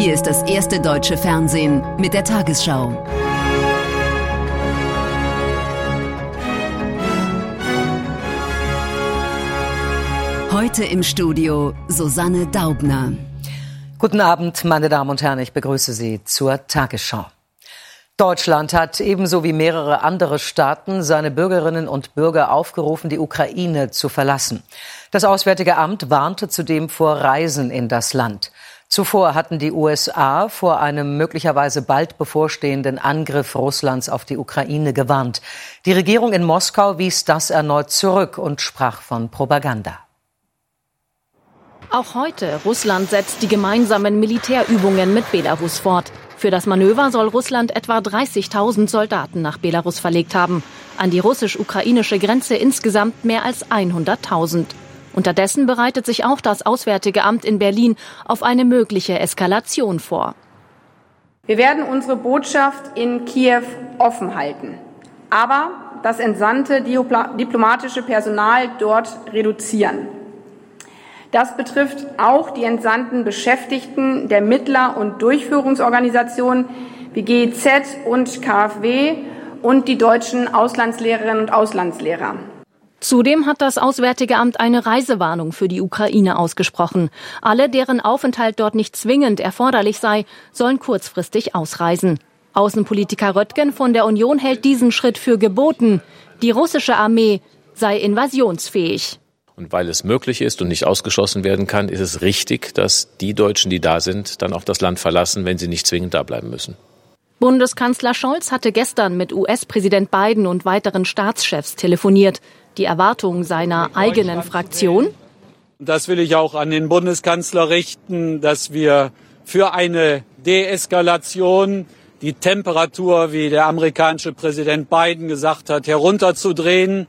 Hier ist das erste deutsche Fernsehen mit der Tagesschau. Heute im Studio Susanne Daubner. Guten Abend, meine Damen und Herren, ich begrüße Sie zur Tagesschau. Deutschland hat ebenso wie mehrere andere Staaten seine Bürgerinnen und Bürger aufgerufen, die Ukraine zu verlassen. Das Auswärtige Amt warnte zudem vor Reisen in das Land. Zuvor hatten die USA vor einem möglicherweise bald bevorstehenden Angriff Russlands auf die Ukraine gewarnt. Die Regierung in Moskau wies das erneut zurück und sprach von Propaganda. Auch heute, Russland setzt die gemeinsamen Militärübungen mit Belarus fort. Für das Manöver soll Russland etwa 30.000 Soldaten nach Belarus verlegt haben. An die russisch-ukrainische Grenze insgesamt mehr als 100.000. Unterdessen bereitet sich auch das Auswärtige Amt in Berlin auf eine mögliche Eskalation vor. Wir werden unsere Botschaft in Kiew offen halten, aber das entsandte diplomatische Personal dort reduzieren. Das betrifft auch die entsandten Beschäftigten der Mittler- und Durchführungsorganisationen wie GEZ und KfW und die deutschen Auslandslehrerinnen und Auslandslehrer. Zudem hat das Auswärtige Amt eine Reisewarnung für die Ukraine ausgesprochen. Alle, deren Aufenthalt dort nicht zwingend erforderlich sei, sollen kurzfristig ausreisen. Außenpolitiker Röttgen von der Union hält diesen Schritt für geboten. Die russische Armee sei invasionsfähig. Und weil es möglich ist und nicht ausgeschlossen werden kann, ist es richtig, dass die Deutschen, die da sind, dann auch das Land verlassen, wenn sie nicht zwingend da bleiben müssen. Bundeskanzler Scholz hatte gestern mit US-Präsident Biden und weiteren Staatschefs telefoniert. Die Erwartung seiner eigenen Fraktion? Das will ich auch an den Bundeskanzler richten, dass wir für eine Deeskalation die Temperatur, wie der amerikanische Präsident Biden gesagt hat, herunterzudrehen.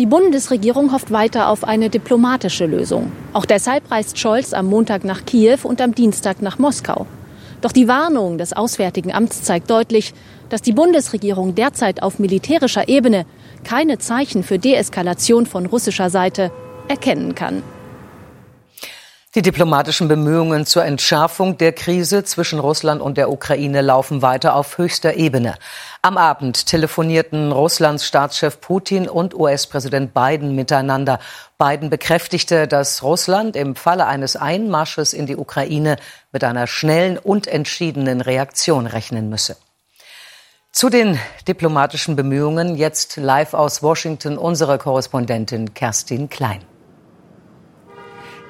Die Bundesregierung hofft weiter auf eine diplomatische Lösung. Auch deshalb reist Scholz am Montag nach Kiew und am Dienstag nach Moskau. Doch die Warnung des Auswärtigen Amts zeigt deutlich, dass die Bundesregierung derzeit auf militärischer Ebene keine Zeichen für Deeskalation von russischer Seite erkennen kann. Die diplomatischen Bemühungen zur Entschärfung der Krise zwischen Russland und der Ukraine laufen weiter auf höchster Ebene. Am Abend telefonierten Russlands Staatschef Putin und US-Präsident Biden miteinander. Biden bekräftigte, dass Russland im Falle eines Einmarsches in die Ukraine mit einer schnellen und entschiedenen Reaktion rechnen müsse. Zu den diplomatischen Bemühungen jetzt live aus Washington unsere Korrespondentin Kerstin Klein.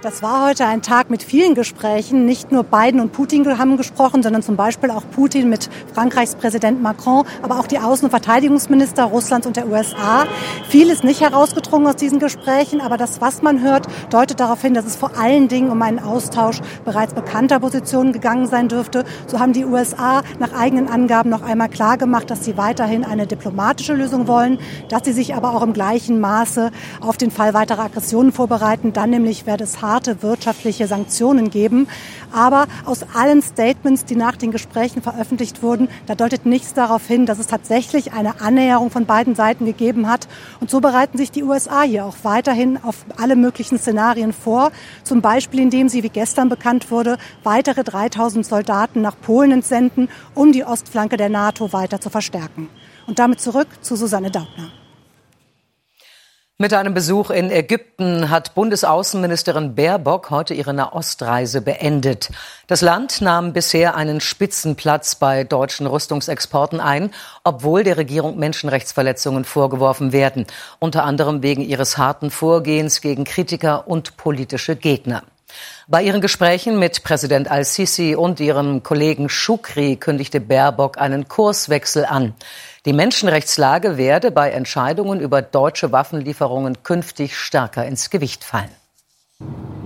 Das war heute ein Tag mit vielen Gesprächen. Nicht nur Biden und Putin haben gesprochen, sondern zum Beispiel auch Putin mit Frankreichs Präsident Macron, aber auch die Außen- und Verteidigungsminister Russlands und der USA. Viel ist nicht herausgedrungen aus diesen Gesprächen, aber das, was man hört, deutet darauf hin, dass es vor allen Dingen um einen Austausch bereits bekannter Positionen gegangen sein dürfte. So haben die USA nach eigenen Angaben noch einmal klargemacht, dass sie weiterhin eine diplomatische Lösung wollen, dass sie sich aber auch im gleichen Maße auf den Fall weiterer Aggressionen vorbereiten. Dann nämlich wäre es harte wirtschaftliche Sanktionen geben. Aber aus allen Statements, die nach den Gesprächen veröffentlicht wurden, da deutet nichts darauf hin, dass es tatsächlich eine Annäherung von beiden Seiten gegeben hat. Und so bereiten sich die USA hier auch weiterhin auf alle möglichen Szenarien vor. Zum Beispiel, indem sie, wie gestern bekannt wurde, weitere 3000 Soldaten nach Polen entsenden, um die Ostflanke der NATO weiter zu verstärken. Und damit zurück zu Susanne Daubner. Mit einem Besuch in Ägypten hat Bundesaußenministerin Baerbock heute ihre Nahostreise beendet. Das Land nahm bisher einen Spitzenplatz bei deutschen Rüstungsexporten ein, obwohl der Regierung Menschenrechtsverletzungen vorgeworfen werden, unter anderem wegen ihres harten Vorgehens gegen Kritiker und politische Gegner. Bei ihren Gesprächen mit Präsident al-Sisi und ihrem Kollegen Shukri kündigte Baerbock einen Kurswechsel an. Die Menschenrechtslage werde bei Entscheidungen über deutsche Waffenlieferungen künftig stärker ins Gewicht fallen.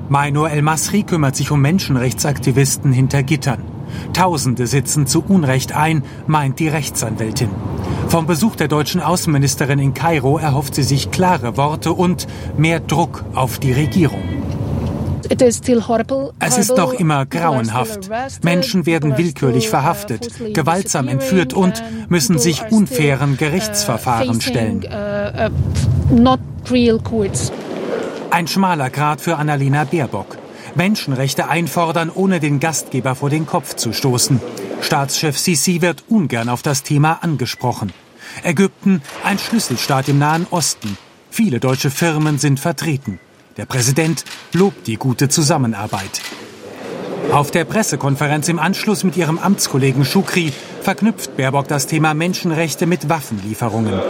Mainur El-Masri kümmert sich um Menschenrechtsaktivisten hinter Gittern. Tausende sitzen zu Unrecht ein, meint die Rechtsanwältin. Vom Besuch der deutschen Außenministerin in Kairo erhofft sie sich klare Worte und mehr Druck auf die Regierung. Es ist noch immer grauenhaft. Menschen werden willkürlich uh, verhaftet, gewaltsam entführt und müssen sich unfairen uh, Gerichtsverfahren stellen. Uh, Ein schmaler Grad für Annalena Baerbock. Menschenrechte einfordern, ohne den Gastgeber vor den Kopf zu stoßen. Staatschef Sisi wird ungern auf das Thema angesprochen. Ägypten, ein Schlüsselstaat im Nahen Osten. Viele deutsche Firmen sind vertreten. Der Präsident lobt die gute Zusammenarbeit. Auf der Pressekonferenz im Anschluss mit ihrem Amtskollegen Schukri verknüpft Baerbock das Thema Menschenrechte mit Waffenlieferungen.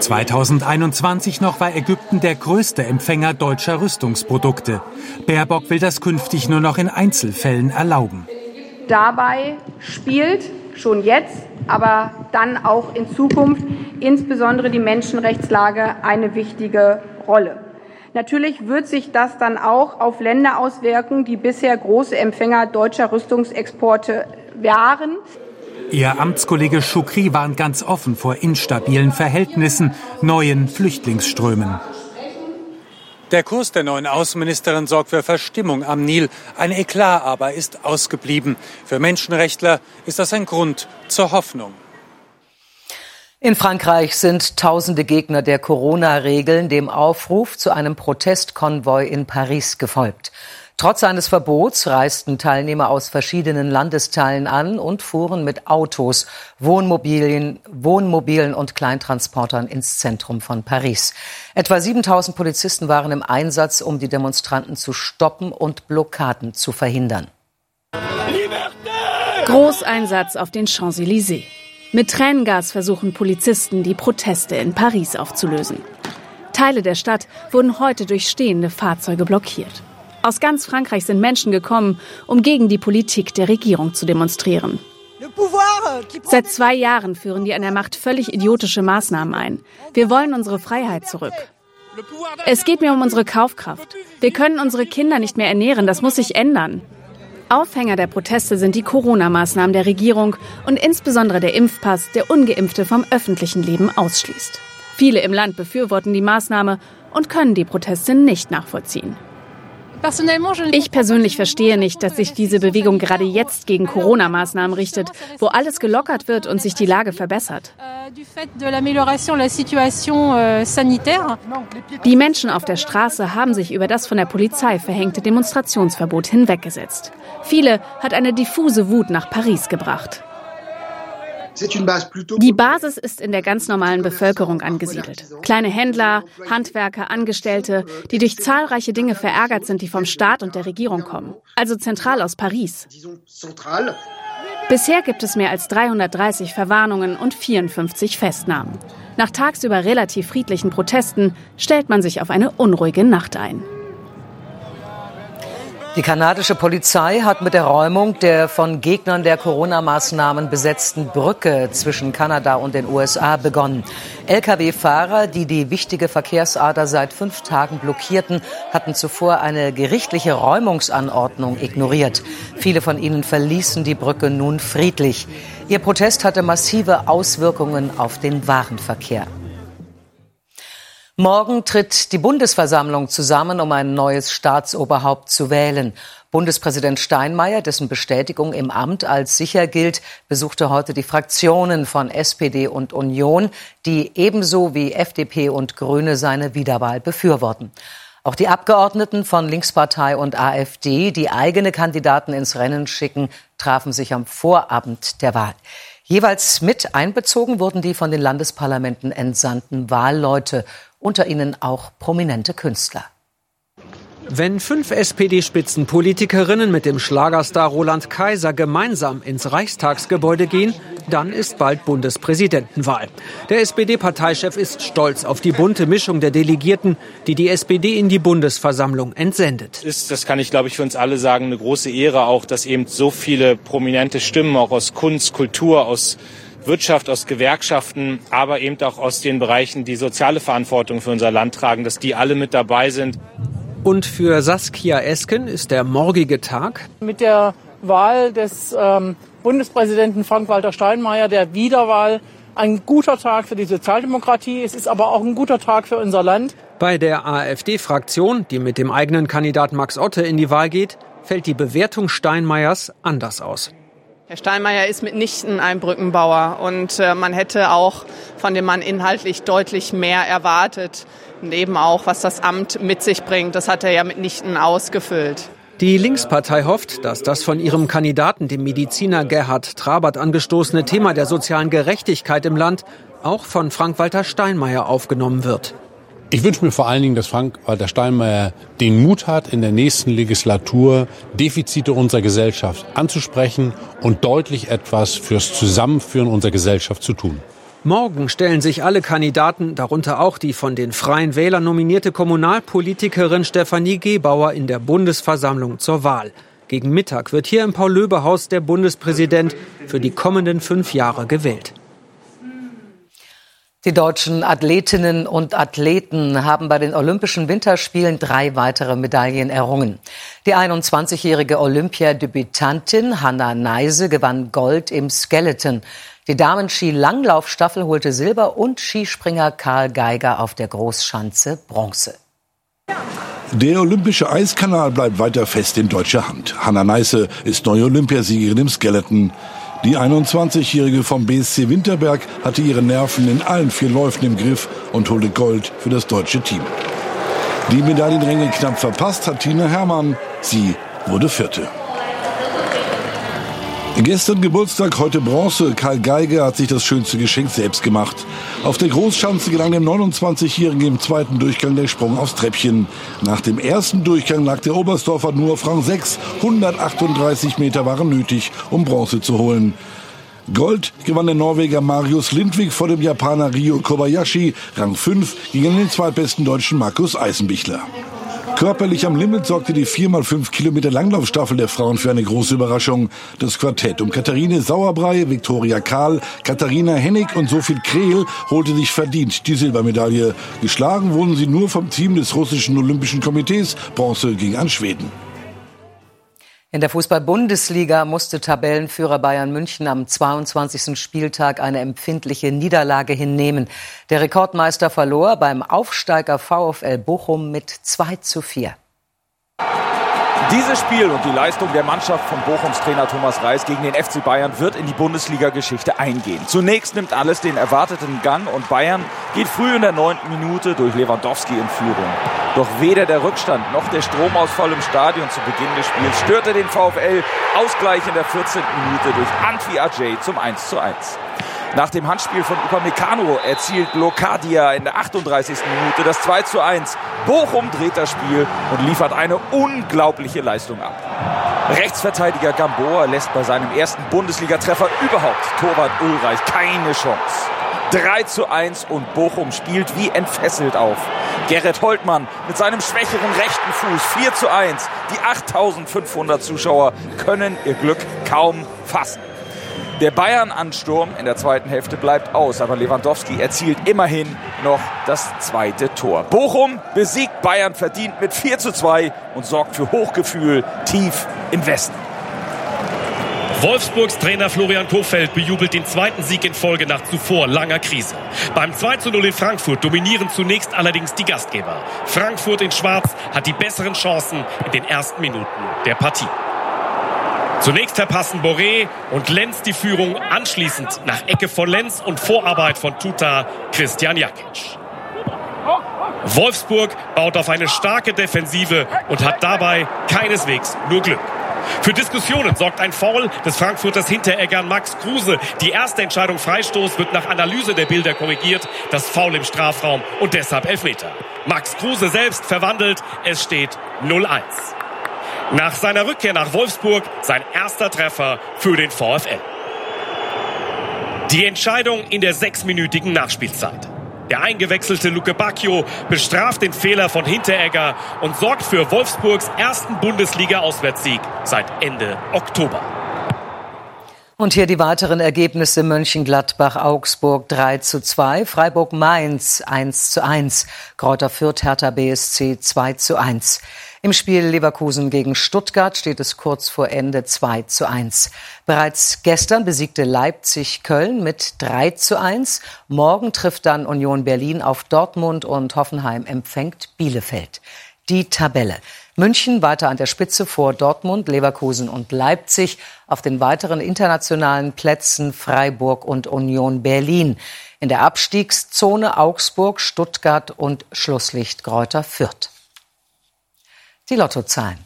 2021 noch war Ägypten der größte Empfänger deutscher Rüstungsprodukte. Baerbock will das künftig nur noch in Einzelfällen erlauben. Dabei spielt schon jetzt, aber dann auch in Zukunft insbesondere die Menschenrechtslage eine wichtige Rolle. Natürlich wird sich das dann auch auf Länder auswirken, die bisher große Empfänger deutscher Rüstungsexporte waren. Ihr Amtskollege Schukri warnt ganz offen vor instabilen Verhältnissen, neuen Flüchtlingsströmen. Der Kurs der neuen Außenministerin sorgt für Verstimmung am Nil. Ein Eklat aber ist ausgeblieben. Für Menschenrechtler ist das ein Grund zur Hoffnung. In Frankreich sind tausende Gegner der Corona-Regeln dem Aufruf zu einem Protestkonvoi in Paris gefolgt. Trotz eines Verbots reisten Teilnehmer aus verschiedenen Landesteilen an und fuhren mit Autos, Wohnmobilien, Wohnmobilen und Kleintransportern ins Zentrum von Paris. Etwa 7000 Polizisten waren im Einsatz, um die Demonstranten zu stoppen und Blockaden zu verhindern. Großeinsatz auf den Champs-Élysées. Mit Tränengas versuchen Polizisten, die Proteste in Paris aufzulösen. Teile der Stadt wurden heute durch stehende Fahrzeuge blockiert. Aus ganz Frankreich sind Menschen gekommen, um gegen die Politik der Regierung zu demonstrieren. Seit zwei Jahren führen die an der Macht völlig idiotische Maßnahmen ein. Wir wollen unsere Freiheit zurück. Es geht mir um unsere Kaufkraft. Wir können unsere Kinder nicht mehr ernähren. Das muss sich ändern. Aufhänger der Proteste sind die Corona-Maßnahmen der Regierung und insbesondere der Impfpass, der ungeimpfte vom öffentlichen Leben ausschließt. Viele im Land befürworten die Maßnahme und können die Proteste nicht nachvollziehen. Ich persönlich verstehe nicht, dass sich diese Bewegung gerade jetzt gegen Corona-Maßnahmen richtet, wo alles gelockert wird und sich die Lage verbessert. Die Menschen auf der Straße haben sich über das von der Polizei verhängte Demonstrationsverbot hinweggesetzt. Viele hat eine diffuse Wut nach Paris gebracht. Die Basis ist in der ganz normalen Bevölkerung angesiedelt. Kleine Händler, Handwerker, Angestellte, die durch zahlreiche Dinge verärgert sind, die vom Staat und der Regierung kommen. Also zentral aus Paris. Bisher gibt es mehr als 330 Verwarnungen und 54 Festnahmen. Nach tagsüber relativ friedlichen Protesten stellt man sich auf eine unruhige Nacht ein. Die kanadische Polizei hat mit der Räumung der von Gegnern der Corona-Maßnahmen besetzten Brücke zwischen Kanada und den USA begonnen. Lkw-Fahrer, die die wichtige Verkehrsader seit fünf Tagen blockierten, hatten zuvor eine gerichtliche Räumungsanordnung ignoriert. Viele von ihnen verließen die Brücke nun friedlich. Ihr Protest hatte massive Auswirkungen auf den Warenverkehr. Morgen tritt die Bundesversammlung zusammen, um ein neues Staatsoberhaupt zu wählen. Bundespräsident Steinmeier, dessen Bestätigung im Amt als sicher gilt, besuchte heute die Fraktionen von SPD und Union, die ebenso wie FDP und Grüne seine Wiederwahl befürworten. Auch die Abgeordneten von Linkspartei und AfD, die eigene Kandidaten ins Rennen schicken, trafen sich am Vorabend der Wahl. Jeweils mit einbezogen wurden die von den Landesparlamenten entsandten Wahlleute unter ihnen auch prominente Künstler. Wenn fünf SPD-Spitzenpolitikerinnen mit dem Schlagerstar Roland Kaiser gemeinsam ins Reichstagsgebäude gehen, dann ist bald Bundespräsidentenwahl. Der SPD-Parteichef ist stolz auf die bunte Mischung der Delegierten, die die SPD in die Bundesversammlung entsendet. Ist, das kann ich, glaube ich, für uns alle sagen, eine große Ehre auch, dass eben so viele prominente Stimmen auch aus Kunst, Kultur, aus Wirtschaft, aus Gewerkschaften, aber eben auch aus den Bereichen, die soziale Verantwortung für unser Land tragen, dass die alle mit dabei sind. Und für Saskia Esken ist der morgige Tag mit der Wahl des ähm, Bundespräsidenten Frank-Walter Steinmeier, der Wiederwahl, ein guter Tag für die Sozialdemokratie. Es ist aber auch ein guter Tag für unser Land. Bei der AfD-Fraktion, die mit dem eigenen Kandidat Max Otte in die Wahl geht, fällt die Bewertung Steinmeiers anders aus. Herr Steinmeier ist mitnichten ein Brückenbauer und äh, man hätte auch von dem Mann inhaltlich deutlich mehr erwartet. Und eben auch, was das Amt mit sich bringt, das hat er ja mitnichten ausgefüllt. Die Linkspartei hofft, dass das von ihrem Kandidaten, dem Mediziner Gerhard Trabert, angestoßene Thema der sozialen Gerechtigkeit im Land auch von Frank-Walter Steinmeier aufgenommen wird. Ich wünsche mir vor allen Dingen, dass Frank-Walter Steinmeier den Mut hat, in der nächsten Legislatur Defizite unserer Gesellschaft anzusprechen und deutlich etwas fürs Zusammenführen unserer Gesellschaft zu tun. Morgen stellen sich alle Kandidaten, darunter auch die von den Freien Wählern nominierte Kommunalpolitikerin Stefanie Gebauer in der Bundesversammlung zur Wahl. Gegen Mittag wird hier im Paul-Löbe-Haus der Bundespräsident für die kommenden fünf Jahre gewählt. Die deutschen Athletinnen und Athleten haben bei den Olympischen Winterspielen drei weitere Medaillen errungen. Die 21-jährige Olympiadebütantin Hanna Neise gewann Gold im Skeleton. Die Damen-Ski-Langlaufstaffel holte Silber und Skispringer Karl Geiger auf der Großschanze Bronze. Der olympische Eiskanal bleibt weiter fest in deutscher Hand. Hanna Neisse ist neue Olympiasiegerin im Skeleton. Die 21-Jährige vom BSC Winterberg hatte ihre Nerven in allen vier Läufen im Griff und holte Gold für das deutsche Team. Die Medaillenränge knapp verpasst hat Tina Hermann. Sie wurde Vierte. Gestern Geburtstag, heute Bronze. Karl Geiger hat sich das schönste Geschenk selbst gemacht. Auf der Großschanze gelang dem 29-Jährigen im zweiten Durchgang der Sprung aufs Treppchen. Nach dem ersten Durchgang lag der Oberstdorfer nur auf Rang 6. 138 Meter waren nötig, um Bronze zu holen. Gold gewann der Norweger Marius Lindwig vor dem Japaner Ryo Kobayashi. Rang 5 gegen den zweitbesten Deutschen Markus Eisenbichler. Körperlich am Limit sorgte die 4x5 Kilometer Langlaufstaffel der Frauen für eine große Überraschung. Das Quartett um Katharine Sauerbrei, Viktoria Kahl, Katharina Hennig und Sophie Krehl holte sich verdient die Silbermedaille. Geschlagen wurden sie nur vom Team des russischen Olympischen Komitees. Bronze ging an Schweden. In der Fußball-Bundesliga musste Tabellenführer Bayern München am 22. Spieltag eine empfindliche Niederlage hinnehmen. Der Rekordmeister verlor beim Aufsteiger VfL Bochum mit 2 zu 4. Dieses Spiel und die Leistung der Mannschaft von Bochums Trainer Thomas Reis gegen den FC Bayern wird in die Bundesliga-Geschichte eingehen. Zunächst nimmt alles den erwarteten Gang und Bayern geht früh in der neunten Minute durch Lewandowski in Führung. Doch weder der Rückstand noch der Stromausfall im Stadion zu Beginn des Spiels störte den VfL. Ausgleich in der 14. Minute durch Antwi Ajay zum 1 zu 1. Nach dem Handspiel von Upamecano erzielt Locadia in der 38. Minute das 2 zu 1. Bochum dreht das Spiel und liefert eine unglaubliche Leistung ab. Rechtsverteidiger Gamboa lässt bei seinem ersten Bundesligatreffer überhaupt Torwart Ulreich keine Chance. 3 zu 1 und Bochum spielt wie entfesselt auf. Gerrit Holtmann mit seinem schwächeren rechten Fuß 4 zu 1. Die 8500 Zuschauer können ihr Glück kaum fassen. Der Bayern-Ansturm in der zweiten Hälfte bleibt aus, aber Lewandowski erzielt immerhin noch das zweite Tor. Bochum besiegt Bayern verdient mit 4 zu 2 und sorgt für Hochgefühl tief im Westen. Wolfsburgs Trainer Florian Kofeld bejubelt den zweiten Sieg in Folge nach zuvor langer Krise. Beim 2 zu 0 in Frankfurt dominieren zunächst allerdings die Gastgeber. Frankfurt in Schwarz hat die besseren Chancen in den ersten Minuten der Partie. Zunächst verpassen Boré und Lenz die Führung, anschließend nach Ecke von Lenz und Vorarbeit von Tuta Christian Jakic. Wolfsburg baut auf eine starke Defensive und hat dabei keineswegs nur Glück. Für Diskussionen sorgt ein Foul des Frankfurters Hintereggern Max Kruse. Die erste Entscheidung Freistoß wird nach Analyse der Bilder korrigiert. Das Foul im Strafraum und deshalb Elfmeter. Max Kruse selbst verwandelt. Es steht 0-1. Nach seiner Rückkehr nach Wolfsburg sein erster Treffer für den VfL. Die Entscheidung in der sechsminütigen Nachspielzeit. Der eingewechselte Luke Bacchio bestraft den Fehler von Hinteregger und sorgt für Wolfsburgs ersten Bundesliga-Auswärtssieg seit Ende Oktober. Und hier die weiteren Ergebnisse Mönchengladbach, Augsburg 3 zu 2, Freiburg Mainz 1 zu 1, Kräuter Fürth Hertha BSC 2 zu 1. Im Spiel Leverkusen gegen Stuttgart steht es kurz vor Ende 2 zu 1. Bereits gestern besiegte Leipzig Köln mit 3 zu 1. Morgen trifft dann Union Berlin auf Dortmund und Hoffenheim empfängt Bielefeld. Die Tabelle. München weiter an der Spitze vor Dortmund, Leverkusen und Leipzig. Auf den weiteren internationalen Plätzen Freiburg und Union Berlin. In der Abstiegszone Augsburg, Stuttgart und Schlusslicht Kräuter Fürth. Die Lottozahlen.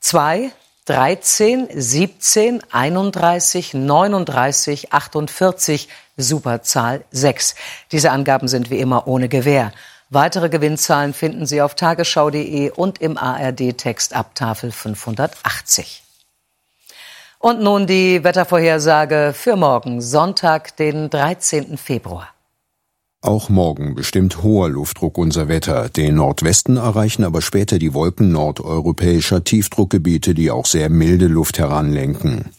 2, 13, 17, 31, 39, 48, Superzahl 6. Diese Angaben sind wie immer ohne Gewähr. Weitere Gewinnzahlen finden Sie auf tagesschau.de und im ARD-Text ab Tafel 580. Und nun die Wettervorhersage für morgen, Sonntag, den 13. Februar. Auch morgen bestimmt hoher Luftdruck unser Wetter. Den Nordwesten erreichen aber später die Wolken nordeuropäischer Tiefdruckgebiete, die auch sehr milde Luft heranlenken.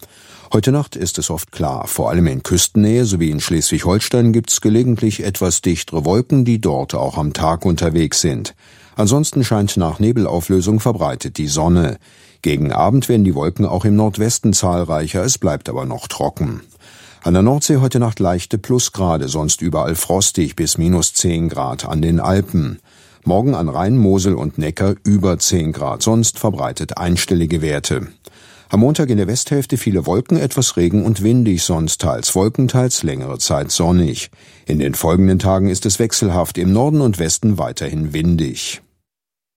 Heute Nacht ist es oft klar. Vor allem in Küstennähe sowie in Schleswig-Holstein gibt's gelegentlich etwas dichtere Wolken, die dort auch am Tag unterwegs sind. Ansonsten scheint nach Nebelauflösung verbreitet die Sonne. Gegen Abend werden die Wolken auch im Nordwesten zahlreicher, es bleibt aber noch trocken. An der Nordsee heute Nacht leichte Plusgrade, sonst überall frostig bis minus 10 Grad an den Alpen. Morgen an Rhein, Mosel und Neckar über 10 Grad, sonst verbreitet einstellige Werte. Am Montag in der Westhälfte viele Wolken, etwas Regen und windig, sonst teils Wolken, teils längere Zeit sonnig. In den folgenden Tagen ist es wechselhaft, im Norden und Westen weiterhin windig.